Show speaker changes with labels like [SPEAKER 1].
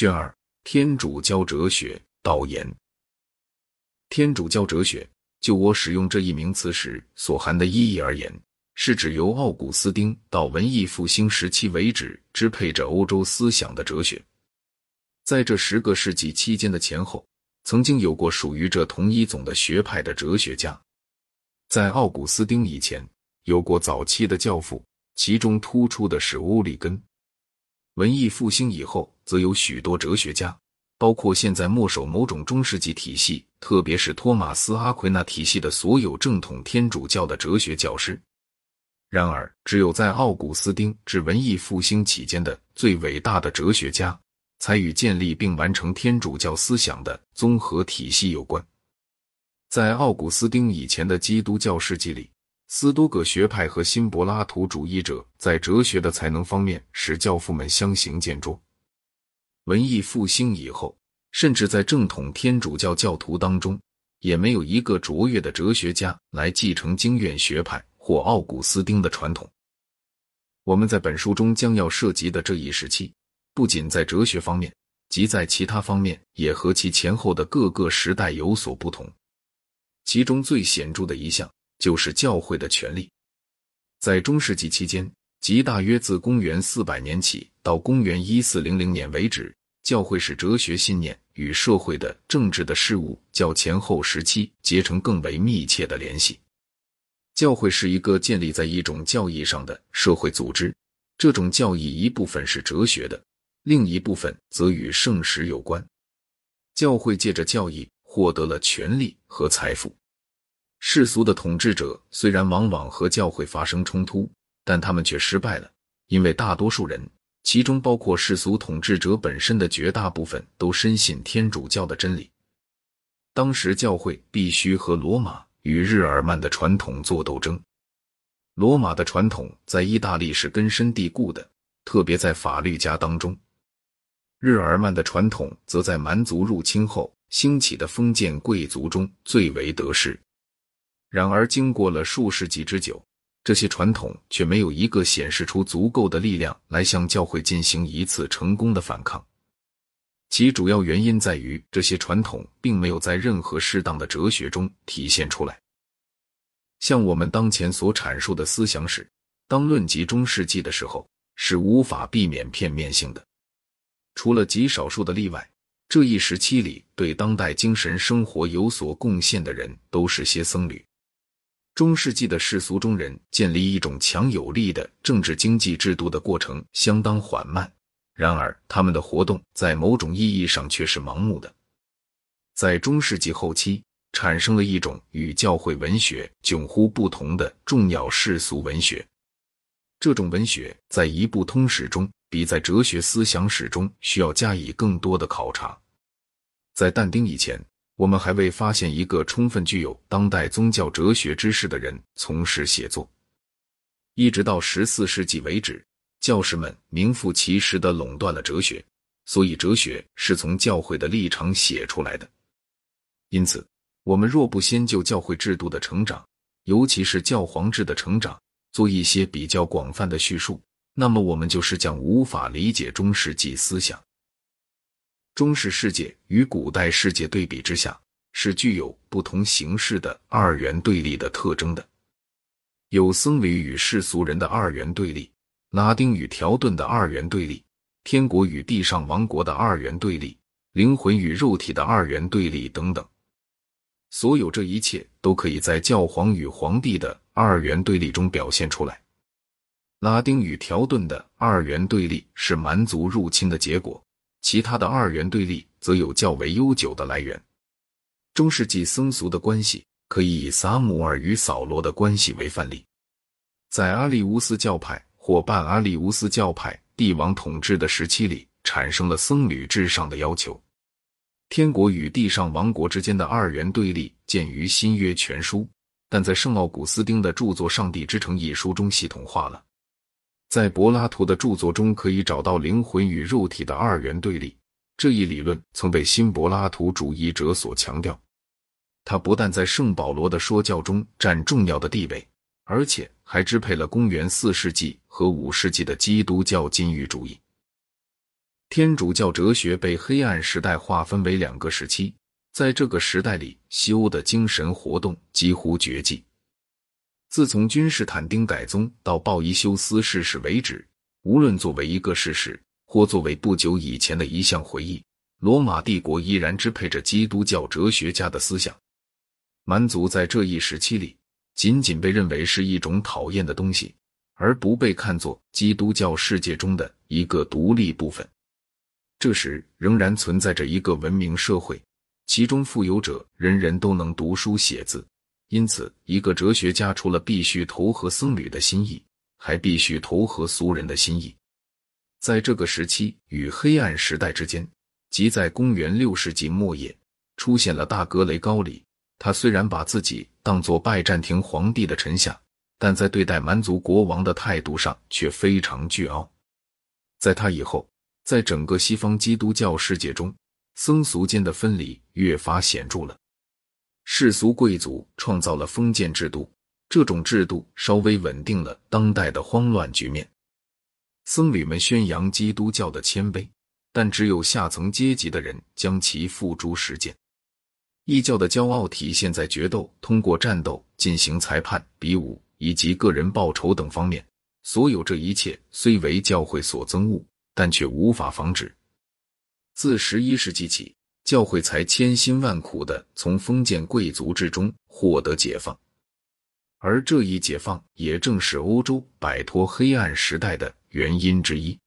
[SPEAKER 1] 卷二：天主教哲学导言。天主教哲学，就我使用这一名词时所含的意义而言，是指由奥古斯丁到文艺复兴时期为止支配着欧洲思想的哲学。在这十个世纪期间的前后，曾经有过属于这同一总的学派的哲学家。在奥古斯丁以前，有过早期的教父，其中突出的是乌里根。文艺复兴以后，则有许多哲学家，包括现在墨守某种中世纪体系，特别是托马斯·阿奎那体系的所有正统天主教的哲学教师。然而，只有在奥古斯丁至文艺复兴期间的最伟大的哲学家，才与建立并完成天主教思想的综合体系有关。在奥古斯丁以前的基督教世纪里。斯多葛学派和新柏拉图主义者在哲学的才能方面使教父们相形见绌。文艺复兴以后，甚至在正统天主教教徒当中，也没有一个卓越的哲学家来继承经院学派或奥古斯丁的传统。我们在本书中将要涉及的这一时期，不仅在哲学方面，即在其他方面也和其前后的各个时代有所不同。其中最显著的一项。就是教会的权利，在中世纪期间，即大约自公元四百年起到公元一四零零年为止，教会使哲学信念与社会的政治的事物较前后时期结成更为密切的联系。教会是一个建立在一种教义上的社会组织，这种教义一部分是哲学的，另一部分则与圣史有关。教会借着教义获得了权力和财富。世俗的统治者虽然往往和教会发生冲突，但他们却失败了，因为大多数人，其中包括世俗统治者本身的绝大部分，都深信天主教的真理。当时教会必须和罗马与日耳曼的传统做斗争。罗马的传统在意大利是根深蒂固的，特别在法律家当中；日耳曼的传统则在蛮族入侵后兴起的封建贵族中最为得势。然而，经过了数世纪之久，这些传统却没有一个显示出足够的力量来向教会进行一次成功的反抗。其主要原因在于，这些传统并没有在任何适当的哲学中体现出来。像我们当前所阐述的思想史，当论及中世纪的时候，是无法避免片面性的。除了极少数的例外，这一时期里对当代精神生活有所贡献的人，都是些僧侣。中世纪的世俗中人建立一种强有力的政治经济制度的过程相当缓慢，然而他们的活动在某种意义上却是盲目的。在中世纪后期，产生了一种与教会文学迥乎不同的重要世俗文学。这种文学在一部通史中，比在哲学思想史中需要加以更多的考察。在但丁以前。我们还未发现一个充分具有当代宗教哲学知识的人从事写作，一直到十四世纪为止，教士们名副其实的垄断了哲学，所以哲学是从教会的立场写出来的。因此，我们若不先就教会制度的成长，尤其是教皇制的成长，做一些比较广泛的叙述，那么我们就是将无法理解中世纪思想。中世世界与古代世界对比之下，是具有不同形式的二元对立的特征的。有僧侣与世俗人的二元对立，拉丁与条顿的二元对立，天国与地上王国的二元对立，灵魂与肉体的二元对立等等。所有这一切都可以在教皇与皇帝的二元对立中表现出来。拉丁与条顿的二元对立是蛮族入侵的结果。其他的二元对立则有较为悠久的来源。中世纪僧俗的关系可以以撒姆尔与扫罗的关系为范例。在阿里乌斯教派或半阿里乌斯教派帝王统治的时期里，产生了僧侣至上的要求。天国与地上王国之间的二元对立见于新约全书，但在圣奥古斯丁的著作《上帝之城》一书中系统化了。在柏拉图的著作中，可以找到灵魂与肉体的二元对立这一理论，曾被新柏拉图主义者所强调。它不但在圣保罗的说教中占重要的地位，而且还支配了公元四世纪和五世纪的基督教禁欲主义。天主教哲学被黑暗时代划分为两个时期，在这个时代里，西欧的精神活动几乎绝迹。自从君士坦丁改宗到鲍伊修斯逝世为止，无论作为一个事实，或作为不久以前的一项回忆，罗马帝国依然支配着基督教哲学家的思想。蛮族在这一时期里，仅仅被认为是一种讨厌的东西，而不被看作基督教世界中的一个独立部分。这时仍然存在着一个文明社会，其中富有者人人都能读书写字。因此，一个哲学家除了必须投合僧侣的心意，还必须投合俗人的心意。在这个时期与黑暗时代之间，即在公元六世纪末叶，出现了大格雷高里。他虽然把自己当作拜占庭皇帝的臣下，但在对待蛮族国王的态度上却非常倨傲。在他以后，在整个西方基督教世界中，僧俗间的分离越发显著了。世俗贵族创造了封建制度，这种制度稍微稳定了当代的慌乱局面。僧侣们宣扬基督教的谦卑，但只有下层阶级的人将其付诸实践。异教的骄傲体现在决斗、通过战斗进行裁判、比武以及个人报仇等方面。所有这一切虽为教会所憎恶，但却无法防止。自十一世纪起。教会才千辛万苦的从封建贵族之中获得解放，而这一解放也正是欧洲摆脱黑暗时代的原因之一。